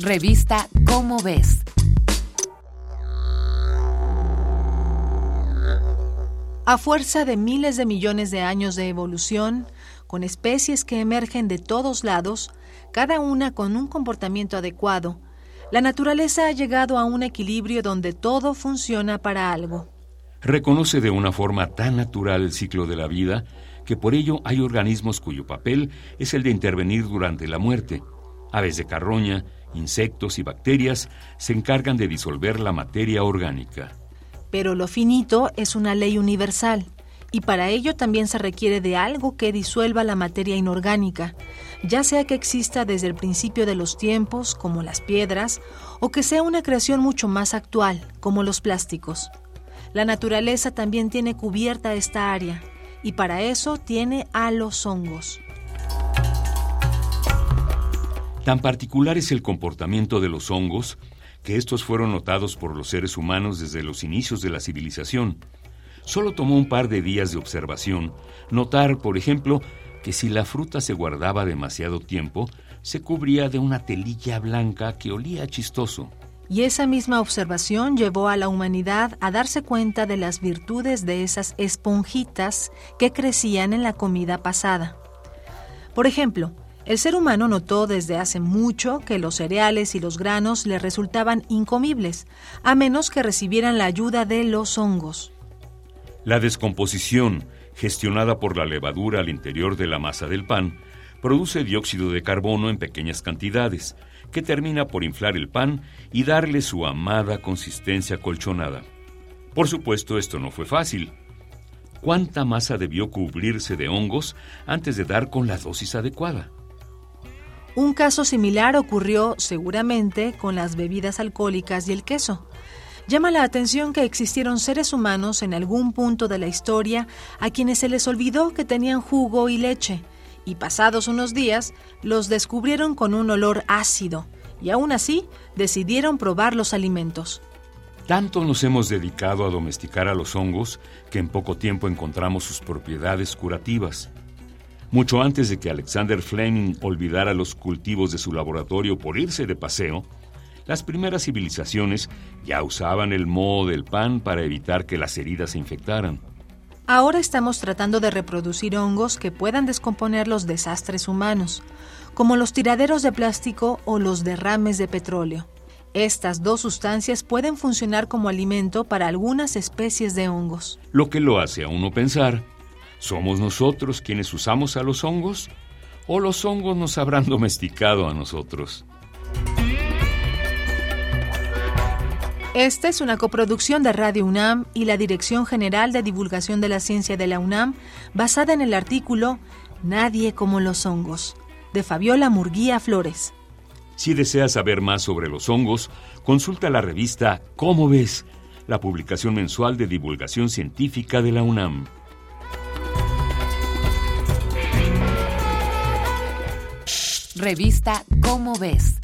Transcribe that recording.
Revista Cómo ves. A fuerza de miles de millones de años de evolución, con especies que emergen de todos lados, cada una con un comportamiento adecuado, la naturaleza ha llegado a un equilibrio donde todo funciona para algo. Reconoce de una forma tan natural el ciclo de la vida que por ello hay organismos cuyo papel es el de intervenir durante la muerte. Aves de carroña, insectos y bacterias se encargan de disolver la materia orgánica. Pero lo finito es una ley universal, y para ello también se requiere de algo que disuelva la materia inorgánica, ya sea que exista desde el principio de los tiempos, como las piedras, o que sea una creación mucho más actual, como los plásticos. La naturaleza también tiene cubierta esta área, y para eso tiene a los hongos. Tan particular es el comportamiento de los hongos que estos fueron notados por los seres humanos desde los inicios de la civilización. Solo tomó un par de días de observación notar, por ejemplo, que si la fruta se guardaba demasiado tiempo, se cubría de una telilla blanca que olía chistoso. Y esa misma observación llevó a la humanidad a darse cuenta de las virtudes de esas esponjitas que crecían en la comida pasada. Por ejemplo, el ser humano notó desde hace mucho que los cereales y los granos le resultaban incomibles, a menos que recibieran la ayuda de los hongos. La descomposición, gestionada por la levadura al interior de la masa del pan, produce dióxido de carbono en pequeñas cantidades, que termina por inflar el pan y darle su amada consistencia colchonada. Por supuesto, esto no fue fácil. ¿Cuánta masa debió cubrirse de hongos antes de dar con la dosis adecuada? Un caso similar ocurrió seguramente con las bebidas alcohólicas y el queso. Llama la atención que existieron seres humanos en algún punto de la historia a quienes se les olvidó que tenían jugo y leche, y pasados unos días los descubrieron con un olor ácido, y aún así decidieron probar los alimentos. Tanto nos hemos dedicado a domesticar a los hongos que en poco tiempo encontramos sus propiedades curativas. Mucho antes de que Alexander Fleming olvidara los cultivos de su laboratorio por irse de paseo, las primeras civilizaciones ya usaban el moho del pan para evitar que las heridas se infectaran. Ahora estamos tratando de reproducir hongos que puedan descomponer los desastres humanos, como los tiraderos de plástico o los derrames de petróleo. Estas dos sustancias pueden funcionar como alimento para algunas especies de hongos. Lo que lo hace a uno pensar ¿Somos nosotros quienes usamos a los hongos? ¿O los hongos nos habrán domesticado a nosotros? Esta es una coproducción de Radio UNAM y la Dirección General de Divulgación de la Ciencia de la UNAM, basada en el artículo Nadie como los hongos, de Fabiola Murguía Flores. Si deseas saber más sobre los hongos, consulta la revista Cómo ves, la publicación mensual de divulgación científica de la UNAM. Revista Cómo ves.